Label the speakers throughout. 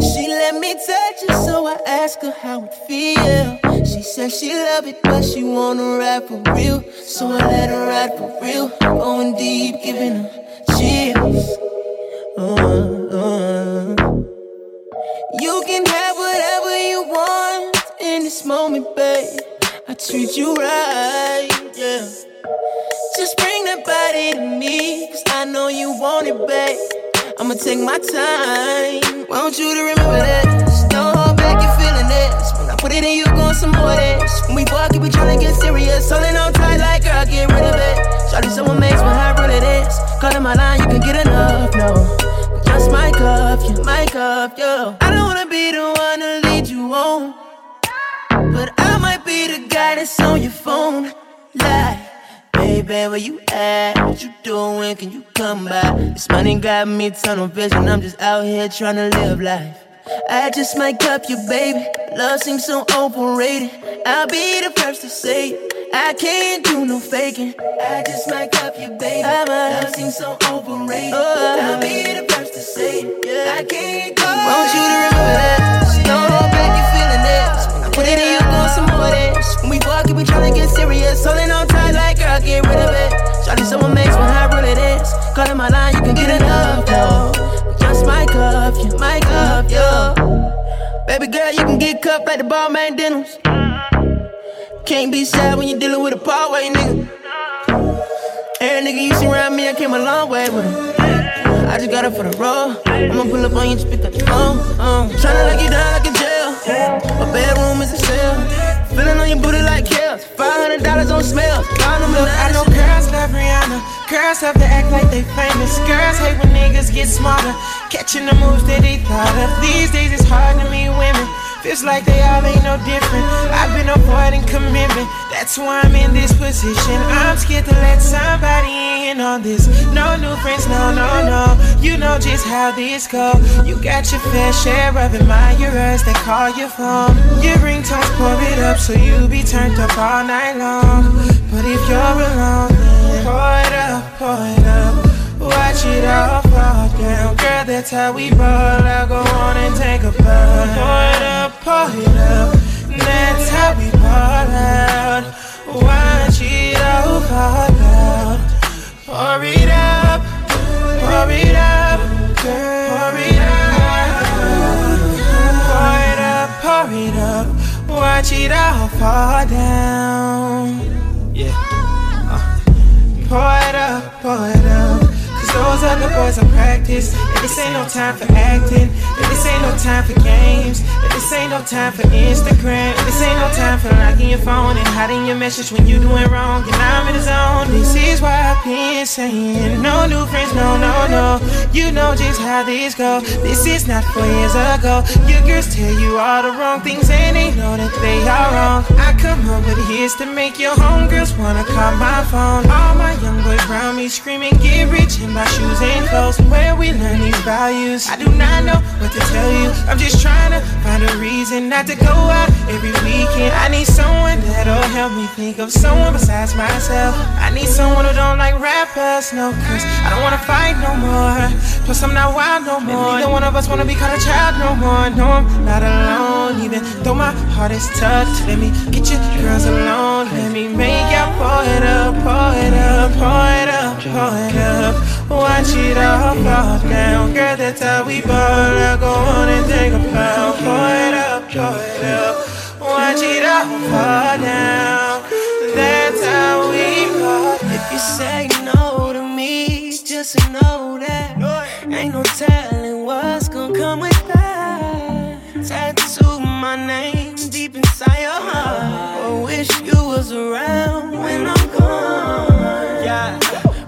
Speaker 1: She let me touch it, so I asked her how it feel. She said she love it, but she wanna ride for real. So I let her ride for real. Going deep, giving her chills. Uh, uh. You can have this moment, babe. I treat you right, yeah. Just bring that body to me, cause I know you want it, babe. I'ma take my time. Want you to remember this. Don't hold back your feeling this. When I put it in you, going some more this. When we walk, we tryna get serious. Holding on tight like girl, get rid of it. Shawty, someone makes me how real it is. Calling my line, you can get enough, no. Just my cup, yeah, my cup, yo. I don't wanna be the one that's on your phone. Like, baby, where you at? What you doing? Can you come by? This money got me tunnel vision. I'm just out here trying to live life. I just might cup you, baby. Love seems so overrated. I'll be the first to say it. I can't do no faking. I just might cup you, baby. Love seems so overrated. I'll be the first to say it. Yeah. I can't do Want you to remember that. We tryna get serious. Holding on tight like girl, get rid of it. Shawty, someone makes me how real it is. Calling my line, you can get enough, no. Just my cup, yeah, my cup, yo. Baby girl, you can get cuffed like the ball man denims. Can't be sad when you're dealing with a Parkway nigga. Every nigga you see around me, I came a long way with him. I just got it for the road. I'ma pull up on you, just pick up the phone. Um, tryna lock you down like a jail. My bedroom is a cell. Feeling on your booty like kills. $500 on smells. Found them
Speaker 2: Look, I know girls love Rihanna. Girls have to act like they famous. Girls hate when niggas get smarter. Catching the moves that they thought of. These days it's hard to meet women. Feels like they all ain't no different. I've been avoiding commitment. That's why I'm in this position. I'm scared to let somebody in on this. No new friends, no, no, no. You know just how this go. You got your fair share of admirers that call your phone. Your ringtones pour it up so you be turned up all night long. But if you're alone, then pour it up, pour it up. Watch it all fall down, girl. That's how we ball. I'll go on and take a bite. Pour it up, pour it up. That's how we ball out. Watch it all fall out. Pour it up, it up, up, pour it up, pour it up. Watch it all fall down. Yeah. Uh. Pour it up, pour it up. Those other boys are practice. And this ain't no time for acting. And this ain't no time for games. And this ain't no time for Instagram. And this ain't no time for locking your phone and hiding your message when you doing wrong. And I'm in the zone. This is why I've been saying no new friends, no, no, no. You know just how this go. This is not four years ago. Your girls tell you all the wrong things and they know that they are wrong. I come up with hits to make your homegirls wanna call my phone. All my young boys around me screaming, get rich and buy shoes and clothes. Where we learn these values, I do not know what to tell you. I'm just trying to find a reason not to go out every weekend. I need someone that'll help me think of someone besides myself. I need someone who don't like rappers, no, cause I don't wanna fight no more. Plus, I'm not wild no more. Neither one of us wanna be called a child no more. No, I'm not alone, even though my heart is touched. Let me get you girls alone. Let me make y'all pour it up, pour it up, pour it up, pour it up. Watch it all fall down, girl. That's how we ball. I'll go on and take a pound. Pour it up, pour it up. Watch it all fall down. That's how we ball.
Speaker 1: If you say no to me, just know that ain't no telling what's gonna come with that. Tattoo my name deep inside your heart. I wish you was around when I'm gone.
Speaker 3: Yeah,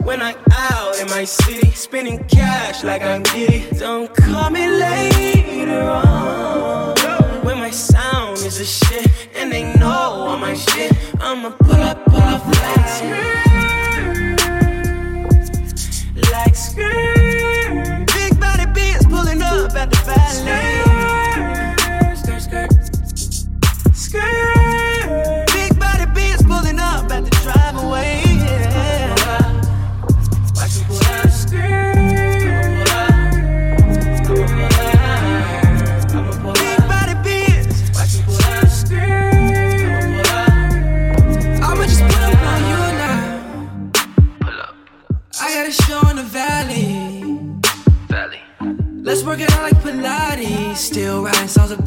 Speaker 3: when I'm out in my city, spending cash like I'm giddy.
Speaker 1: Don't call me later on. When my sound is a shit and they know all my shit, I'ma pull up, pull up like skirt, like skirt. Big body bitch pulling up at the valley.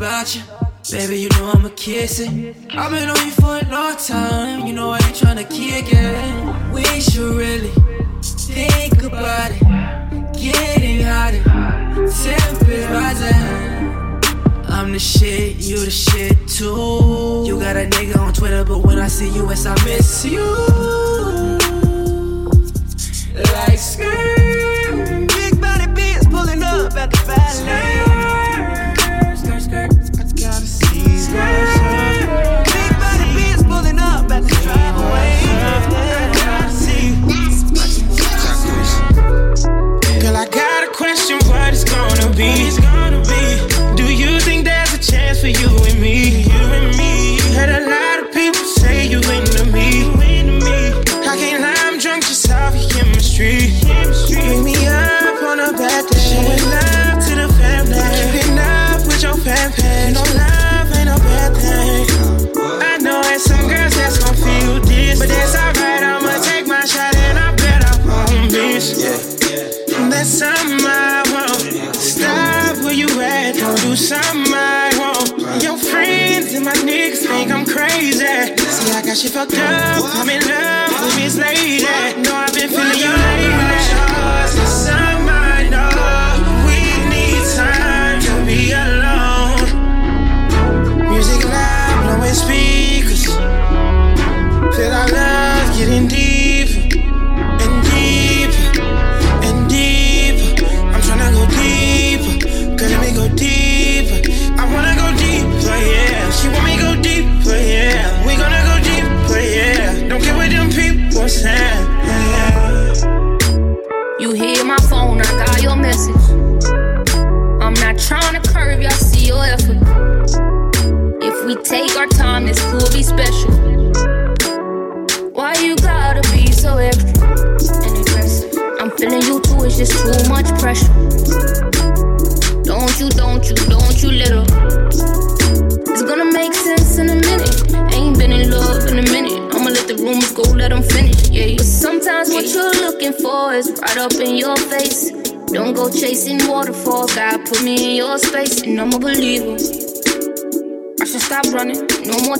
Speaker 3: about you. Baby, you know I'ma kiss it. I've been on you for a long time. You know I ain't tryna kick it. We should really think about it. Getting hotter, temper is rising. I'm the shit, you the shit too. You got a nigga on Twitter, but when I see you, it's I miss you. Like skirt, big body bitch pulling up at the
Speaker 2: ballet.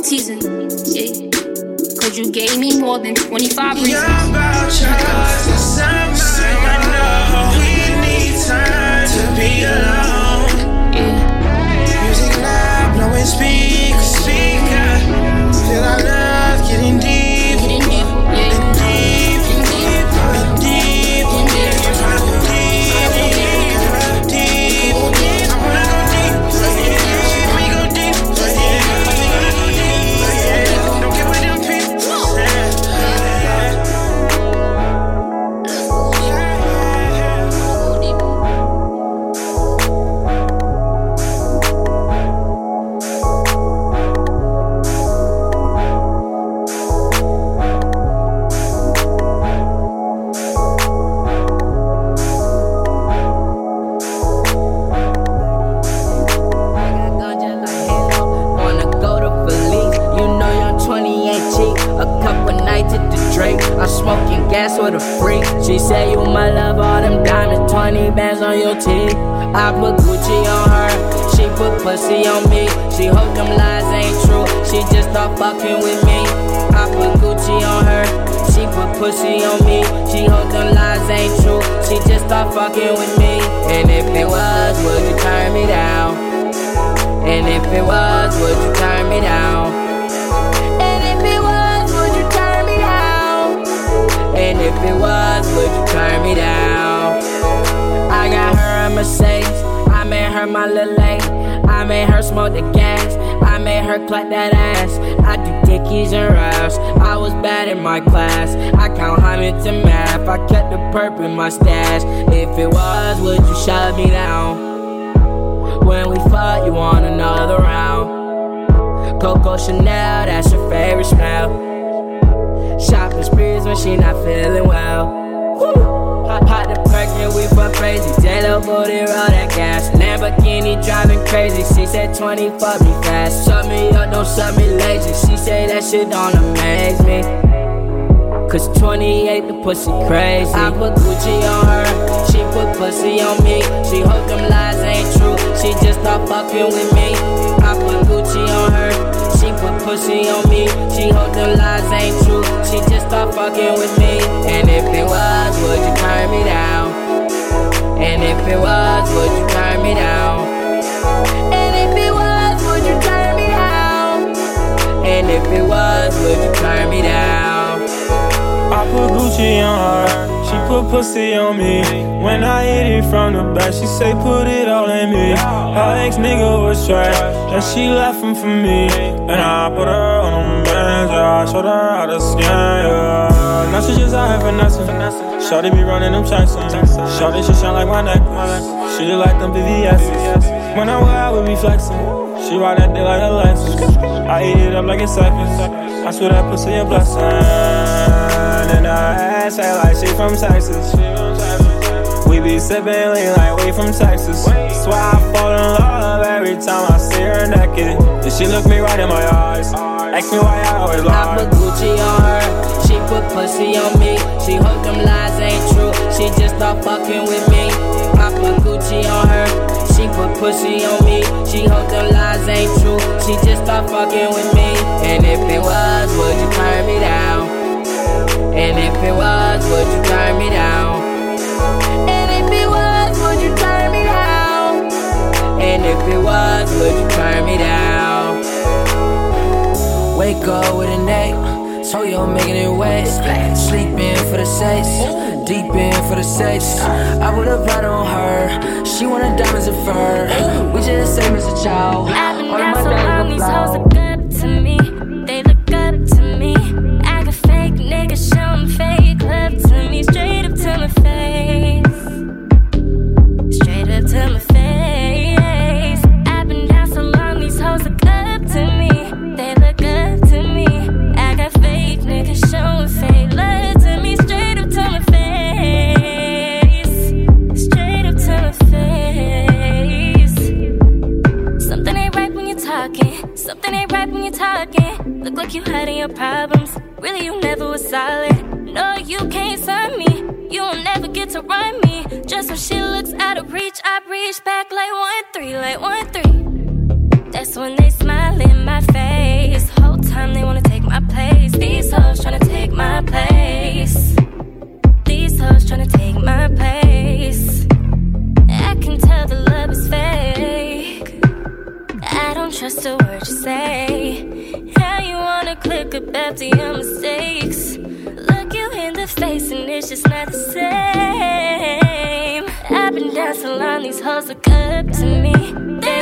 Speaker 2: teasing. Yeah. Cause you gave me more than 25 reasons.
Speaker 4: would you turn me down? I got her a Mercedes, I made her my little lady. I made her smoke the gas, I made her clap that ass. I do dickies and raps, I was bad in my class. I count hundreds in math, I kept the perp in my stash. If it was, would you shut me down? When we fought, you want another round. Coco Chanel, that's your favorite smell. Shopping sprees when she not feeling well. Pop, pop the perk and we for crazy. J-Lo booty roll that gas. Lamborghini driving crazy. She said 20 fuck me fast. Shut me up, don't shut me lazy. She say that shit don't amaze me. Cause 28 the pussy crazy. I put Gucci on her, she put pussy on me. She hope them lies ain't true. She just not fucking with me. Put pussy on me. She hope them lies ain't true. She just start fucking with me. And if it was, would you turn me down? And if it was, would you turn me down? And if it was, would you turn me down? And if it was, would
Speaker 5: pussy on me. When I hit it from the back, she say put it all in me. Her ex nigga was trash, and she left him for me. And I put her on the manager. I showed her how to scan, yeah. Now she just out here finessing. Shorty be running them checks. Shorty, she shine like my necklace. She look like them VVS's. When I wear out, we be flexing. She ride that dick like a Lexus. I eat it up like it's seconds. I swear that pussy a blessing. And I ass act like she from Texas. We be sippin' lean like we from Texas. Swear I fall in love every time I see her naked. And she look me right in my eyes. Ask me why I always lie.
Speaker 4: I put Gucci on her. She put pussy on me. She hope them lies ain't true. She just start fucking with me. I put Gucci on her. She put pussy on me. She hope them lies ain't true. She just start fucking with me. And if it was, would you turn me down? And if it was, would you turn me down? And if it was, would you turn me down? And if it was, would you turn me down?
Speaker 3: Wake up with a neck, so you're making it wet. Sleeping for the sex, deep in for the sex. I put a pot on her, she wanted diamonds and fur. We just same as a child.
Speaker 6: I've been down so long, these hoes Look like you hiding your problems. Really, you never was solid. No, you can't sign me. You'll never get to run me. Just when she looks out of reach, I reach back like one three, like one three. That's when they smile in my face. Whole time they wanna take my place. These hoes tryna take my place. These hoes tryna take my place. I can tell the love is fake. I don't trust a word you say. Wanna click after your mistakes? Look you in the face and it's just not the same. I've been so long, these hoes look up to me. They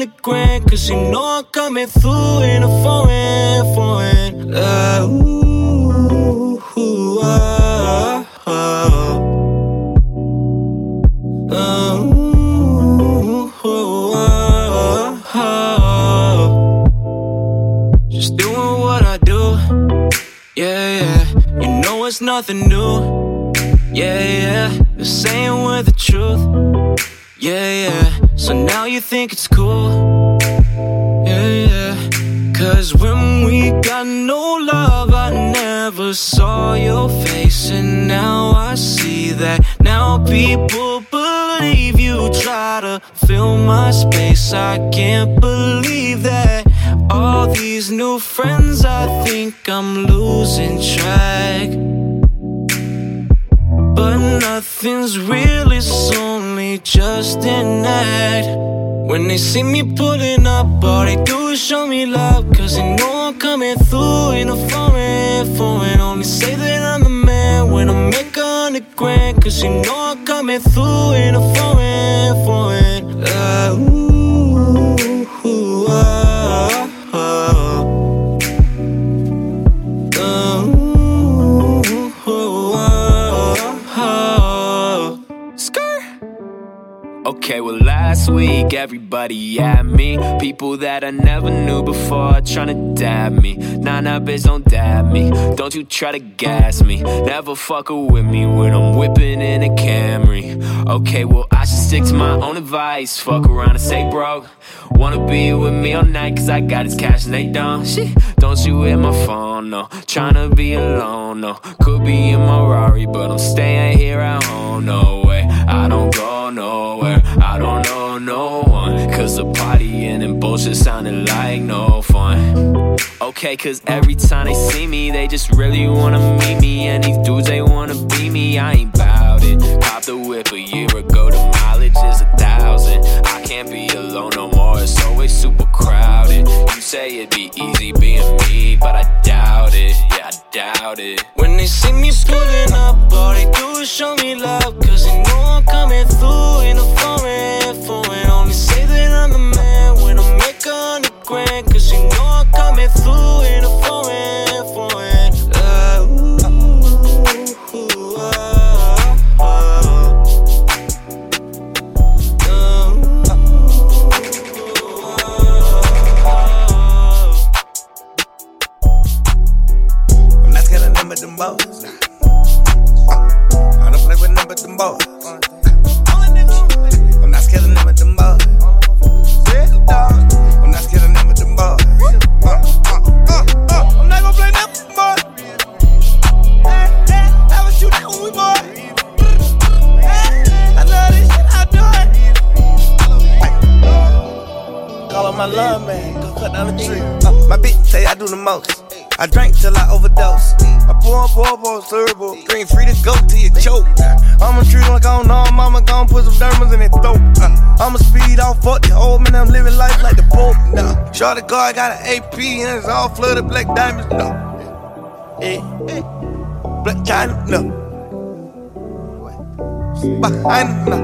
Speaker 7: a
Speaker 8: hundred grand. Cause you know I'm coming through in a foreign, foreign. Uh, ooh, ooh, ah, ah. Uh, ooh, ooh, ah, ah. Just doing what I do. Yeah, yeah. You know it's nothing new. Yeah, yeah. The same with the truth. Yeah, yeah. So now you think it's cool. Yeah, yeah. Cause when we got no love, I never saw your face. And now I see that. Now people believe you try to fill my space. I can't believe that. All these new friends, I think I'm losing track. But nothing's real, it's only just an act. When they see me pulling up, all they do is show me love. Cause they know I'm coming through in a foreign, foreign. Only say that I'm the man when I make a hundred grand. Cause you know I'm coming through in a foreign, People that I never knew before tryna dab me. Nah, nah, bitch, don't dab me. Don't you try to gas me. Never fuck with me when I'm whipping in a Camry. Okay, well, I should stick to my own advice. Fuck around and say broke. Wanna be with me all night, cause I got this cash and they don't. Don't you hit my phone, no. Tryna be alone, no. Could be in my Rari, but I'm staying here at home, no way. I don't go nowhere, I don't know no one. Cause the partying and bullshit sounded like no fun. Okay, cause every time they see me, they just really wanna meet me. And these dudes, they wanna be me, I ain't bout it. Popped the whip a year ago, the mileage is a thousand. I can't be alone no more, it's always super crowded. You say it'd be easy being me, but I doubt it, yeah, I doubt it. When they see me pulling up, all they do is show me
Speaker 9: love. Nah. Shorty guard got an AP and it's all flooded black diamonds. No. eh, eh. Black China, no. Behind, no.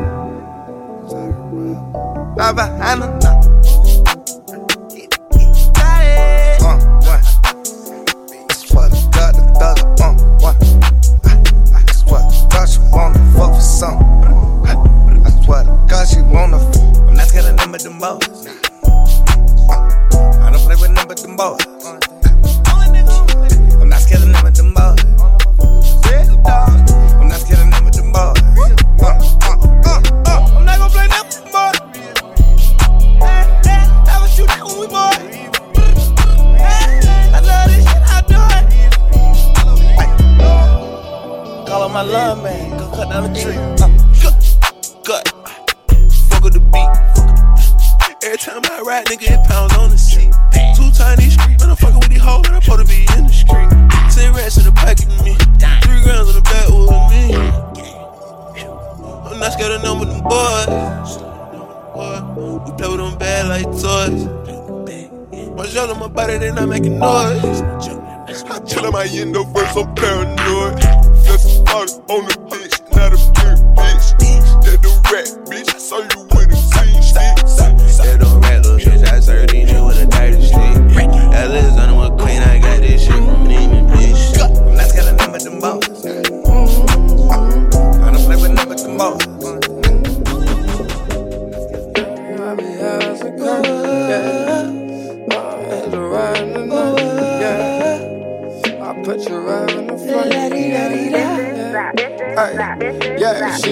Speaker 9: Not behind, no. The wanna fuck. I'm not scared of them but them boys. But them boys. Toys. My shell on my body, they not making noise. I tell them I end up first, I'm paranoid. Just a on the bitch, not a pure bitch. That the rat, bitch. I saw you with a green stick.
Speaker 10: That don't rat, little bitch. I served these with a dirty stick. Alexander one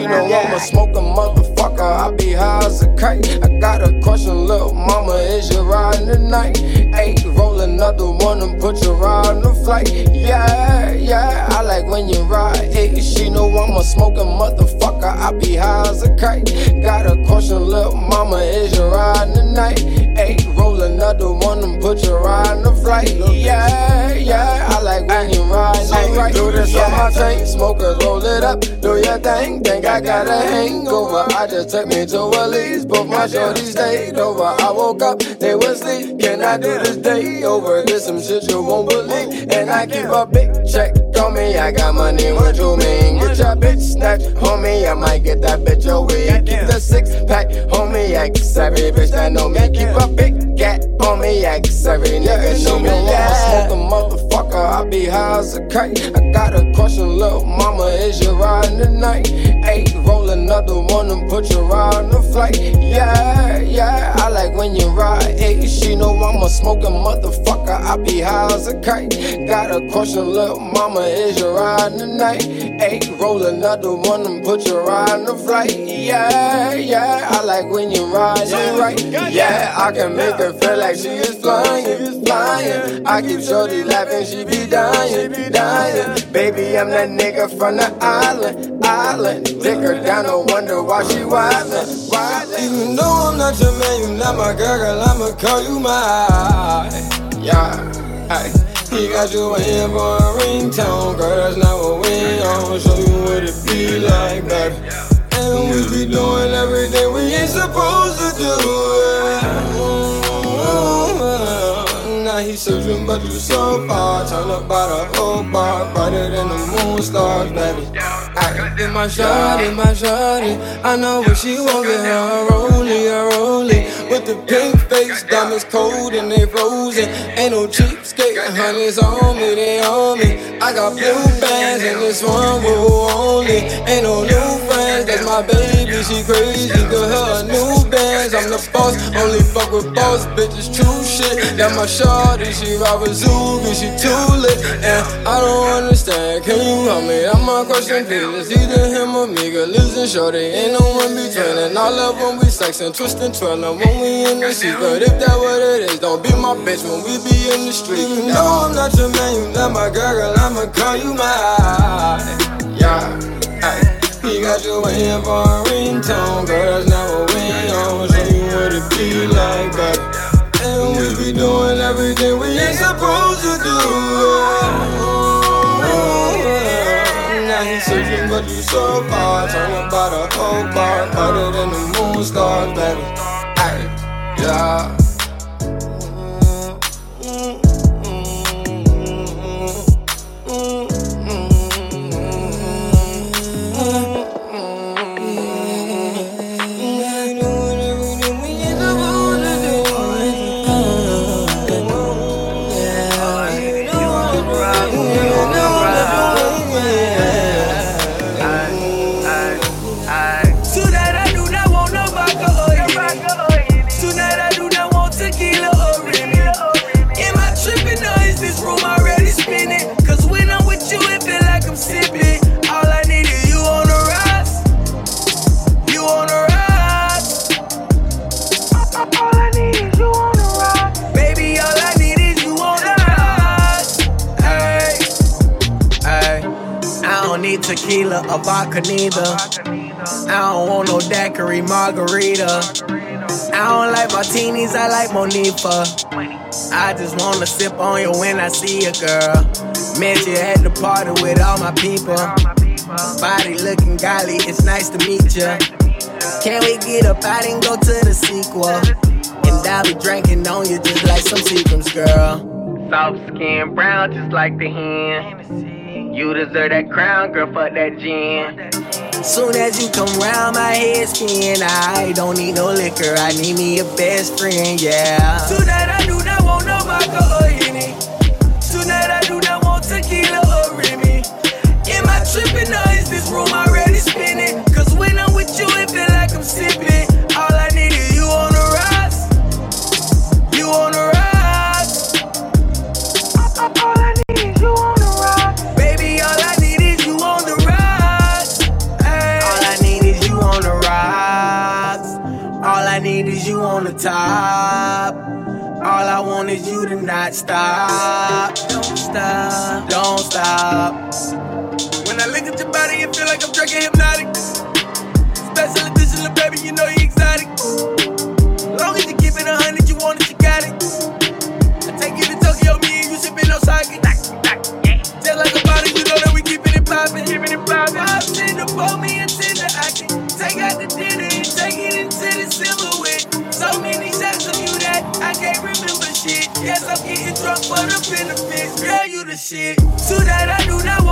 Speaker 11: yeah, she know I'm a smoking motherfucker. I be high as a kite. I got a question, little mama, is you riding tonight? Hey, roll another one and put you on the flight. Yeah, yeah, I like when you ride. Hey, she know I'm a smoking motherfucker. I be high as a kite. Got a question, little mama, is you riding tonight? Hey, roll another one and put your right on the flight. Yeah, yeah, I like when you ride. so Right, do this on my tank, smokers roll it up, do your thing. Think I got a hangover. I just took me to a Willie's, but my shorty stayed over. I woke up, they was asleep. Can I do this day over? This some shit you won't believe. And I keep a big check on me. I got money, what you mean? Get your bitch snatched, homie. I might get that bitch away. Keep the six pack, homie. I X every bitch that know me. Keep a big gat on me. X every nigga know me. Yeah, smoke a motherfucker. I be high as a kite. I got a question, little mama. Is you riding tonight? Hey, roll another one and put you right on the flight. Yeah, yeah, I like when you ride. Hey, she know I'm a smoking motherfucker. I be high as a kite. Got a question, little mama. Is you riding tonight? Hey, roll another one and put you right on the flight. Yeah, yeah, I like when you ride it right. Yeah, I can make her feel like she is flying, flying. I keep shorty laughing, she be dying, dying. Baby, I'm that nigga from the island, island. Dick her down, no wonder why she wildin', wildin'. Even though I'm not your man, you not my girl, girl, I'ma call you my. Yeah, hey. He got you waiting for a ringtone, girl, that's not what we on. Show you what it be like, baby. And we be doing everything we ain't supposed to do. Mm, Now he searching, but you so far. Turn up by the whole bar, brighter than the moon stars, baby. I in my shawty, my shawty. I know what she want, get her a rollie, a rollie. With the pink face, diamonds cold and they frozen. Ain't no cheapskate, honey's on me, they on me. I got blue bands and this one will only. Ain't no new that's my baby, she crazy. Give her new bands, I'm the boss. Only fuck with boss bitches, true shit. That my shawty, she ride with Zuby, she too lit. And I don't understand, can you help me? I'm my question, please. It's either him or me, girl, listen, shorty. Ain't no one between. And I love when we sex and twist and twirl. And when we in the street, but if that what it is, don't be my bitch when we be in the street. Even though I'm not your man, you not my girl, girl, I'ma call you my. Yeah. He got you waiting for a ringtone, girl, that's not what we on. Show you what it be like, baby. And we be doing everything we ain't supposed to do. Now he's searching, but you so far. Turn by the whole bar, brighter than the moon stars, baby. Ay, yeah.
Speaker 2: Vodka neither. I don't want no daiquiri margarita. I don't like martinis, I like Monifa. I just wanna sip on you when I see you, girl. Met you at the party with all my people. Body looking golly, it's nice to meet ya. Can we get up out and go to the sequel? And I'll be drinking on you just like some Seagrams, girl. Soft skin, brown just like the hen. You deserve that crown, girl, fuck that gin. Soon as you come round my head spin, I don't need no liquor, I need me a best friend, yeah. Tonight I do not want no vodka or Henny. Tonight I do not want tequila or Remy. Am I tripping or is this room already spinning? Cause when I'm with you, it feel like I'm sipping. Top. All I want is you to not stop. Don't stop. Don't stop. When I look at your body, it feel like I'm drinking Hpnotiq. Special edition, baby, you know you Yes, I'm getting drunk for the benefits. Girl, you the shit. Tonight I do not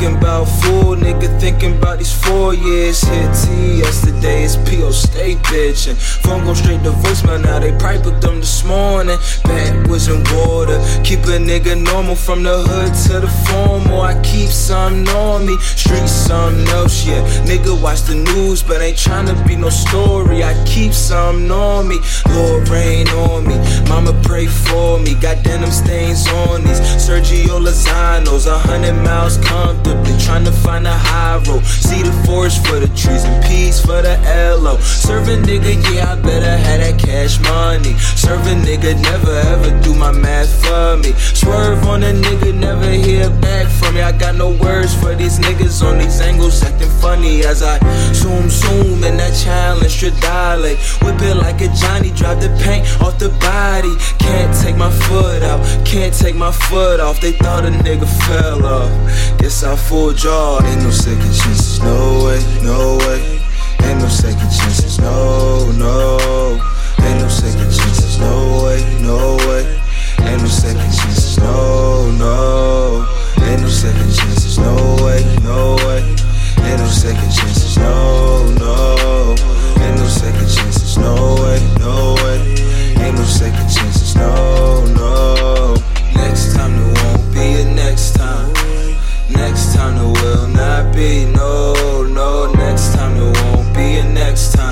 Speaker 12: Thinking about nigga, thinking about these four years. Hit T yesterday, it's P.O. Stay bitchin'. Phone go straight to voicemail, now they probably put them this morning. Backwards in water, keep a nigga normal from the hood to the formal. I keep something on me, street something else, yeah. Nigga watch the news, but ain't tryna be no story. I keep something on me, Lord rain on me. Mama pray for me, got denim stains on these. Sergio Lozano's, a hundred miles comfortably, tryna find a high road. See the forest for the trees and peace for the LO. Serving nigga, yeah, I better have that cash money. Serving nigga, never ever do my math for me. Swerve on a nigga, never hear back from me. I got no words for these niggas on these angles acting funny as I zoom, zoom in that challenge dilate. Whip it like a Johnny, drop the paint off the body. Can't take my foot out, can't take my foot off. They thought a nigga fell off. Guess I fooled y'all. Ain't no second chances, no way, no way. Ain't no second chances, no, no. Ain't no second chances, no way, no way. Ain't no second chances, no, no. Ain't no second chances, no way, no way. Ain't no second chances, no, no. Ain't no second chances, no way, no way. Ain't no second chances, no, no. Be no, no. Next time there won't be a next time.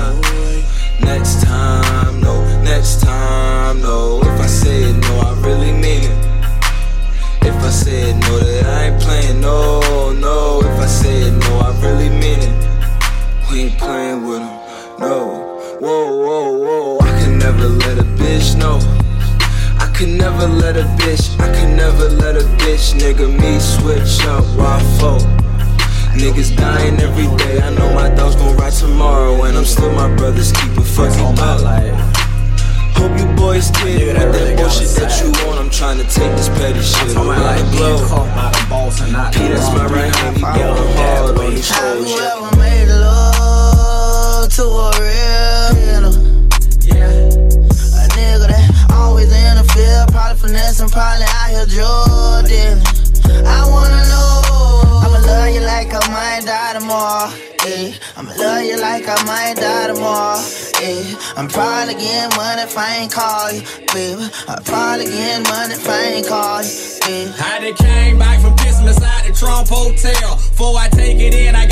Speaker 12: I'm
Speaker 1: probably getting money if I ain't call you. Yeah.
Speaker 13: I done came back from Christmas out the Trump Hotel. Before I take it in, I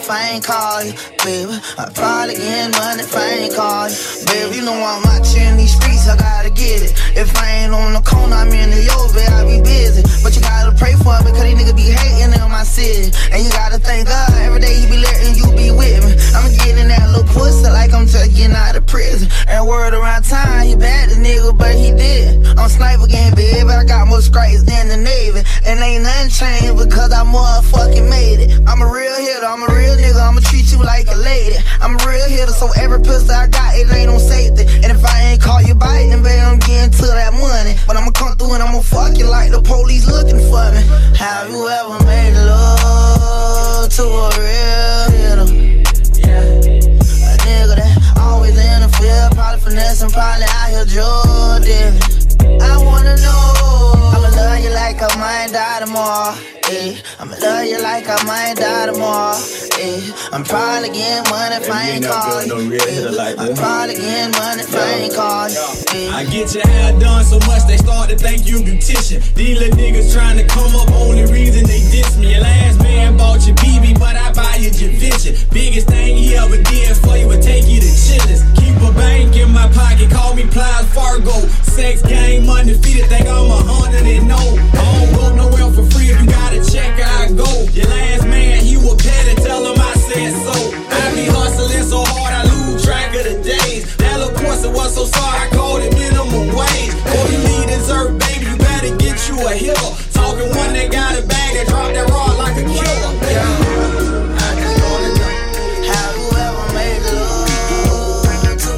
Speaker 14: if I ain't call you, baby. I'm probably getting money if I ain't call you, baby. You know I'm in these streets, I gotta get it. If I ain't on the corner, I'm in the Yobe, I be busy. But you gotta pray for me, cause these niggas be hating in my city. And you gotta thank God, every day he be letting you be with me. I'm getting that little pussy like I'm just getting out of prison. And word around town, he bad the nigga, but he did. I'm sniper game, baby, I got more strikes than the Navy. And ain't nothing changed because I motherfucking made it. I'm a real hitter, I'm a real you like a lady. I'm a real hitter, so every pistol I got, it ain't on safety. And if I ain't call you biting, baby, I'm getting to that money. But I'ma come through and I'ma fuck you like the police looking for me. Have you ever made love to a real hitter? Yeah. A nigga that always in the field, probably finessing, probably out here drug dealing. I wanna know, like I might die tomorrow. Eh. I'ma love you like I might die tomorrow. Eh. I'm probably getting money if I ain't call you. Eh. I'm probably getting money if I ain't call you. Eh.
Speaker 13: I get your hair done so much they start to think you beautician. These little niggas trying to come up, only reason they diss me. Your last man bought you BB, but I buy you Givenchy. Biggest thing he ever did for you would take you to Chili's. Keep a bank in my pocket, call me Plies Fargo. Sex game undefeated, think I'm a hundred and no. I don't go nowhere for free if you gotta check, I go. Your last man, he was petty, tell him I said so. I be hustling so hard, I lose track of the days. That little pussy was so sorry, I called it minimum wage. Boy, you need dessert, baby, you better get you a hitter. Talking one that got a bag that dropped that rod like a killer. Yeah.
Speaker 14: I just wanna know, have you ever made love to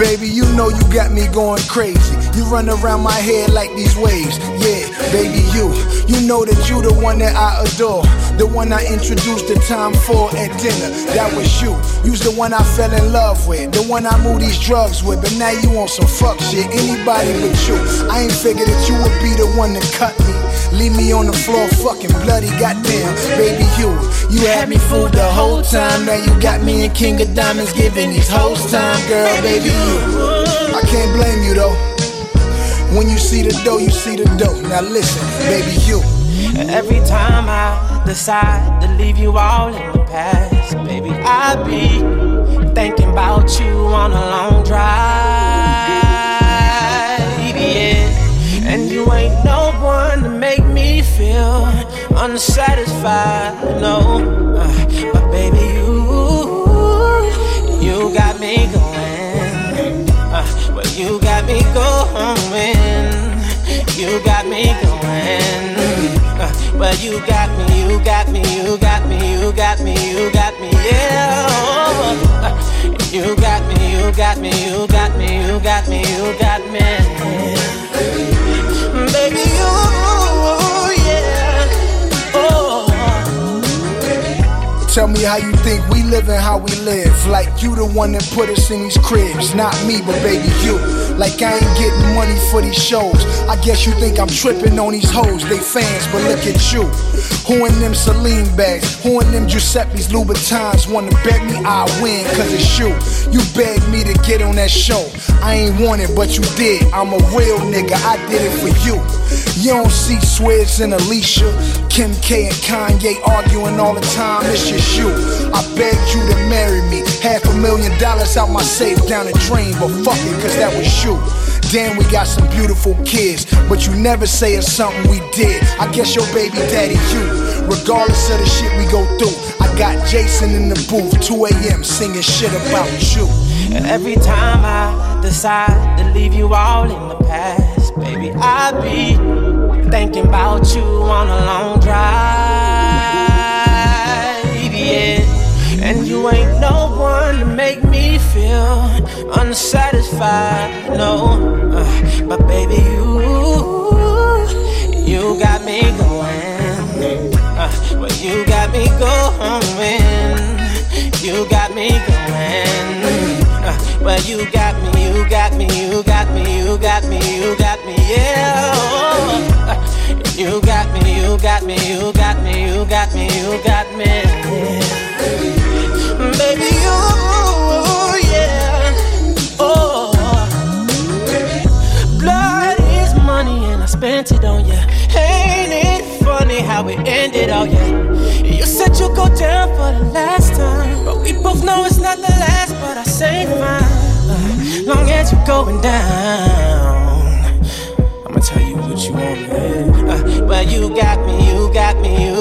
Speaker 15: Baby, you know you got me going crazy. You run around my head like these waves. Yeah, baby, you. You know that you the one that I adore. The one I introduced the time for at dinner. That was you. You's the one I fell in love with. The one I moved these drugs with. But now you on some fuck shit. Anybody but you. I ain't figured that you would be the one to cut me. Leave me on the floor fucking bloody. Goddamn, baby, you. You had me fooled the whole time. Now you got me in King of Diamonds giving these hoes time. Girl, baby, you. I can't blame you though. When you see the dough, you see the dough. Now listen, baby, you.
Speaker 2: Every time I decide to leave you all in the past, baby, I be thinking about you on a long drive, yeah. And you ain't no one to make me feel unsatisfied, no. Uh, but baby, you, Well, you got me, you got me, you got me, you got me, you got me, yeah. You got me, you got me, you got me, you got me, you got me. Baby, you, yeah. Oh.
Speaker 15: Me how you think we living how we live. Like you the one that put us in these cribs. Not me, but baby you. Like I ain't getting money for these shows. I guess you think I'm tripping on these hoes. They fans, but look at you. Who in them Celine bags? Who in them Giuseppe's Louboutins wanna bet me I win? Cause it's you. You begged me to get on that show. I ain't want it, but you did. I'm a real nigga. I did it for you. You don't see Swizz and Alicia, Kim K and Kanye arguing all the time. It's just you. I begged you to marry me. Half a million dollars out my safe down the drain, but fuck it, cause that was you. Damn, we got some beautiful kids, but you never say it's something we did. I guess your baby daddy, you. Regardless of the shit we go through, I got Jason in the booth, 2 a.m., singing shit about you.
Speaker 2: And every time I decide to leave you all in the past, baby, I be thinking about you on a long drive. And you ain't no one to make me feel unsatisfied, no. Uh, but baby, you, you got me going. Uh, well, you got me going. You got me going. Uh, well, you got me, you got me, you got me, you got me, you got me, yeah. Oh, uh, you got me, you got me, you got me, you got me, you got me. Yeah baby, you, yeah. Oh, blood is money, and I spent it on you. Ain't it funny how it ended all, yeah? You said you'd go down for the last time, but we both know it's not the last. But I say fine, long as you're going down. I'ma tell you what you want, man. Uh, well, you got me, you got me, you.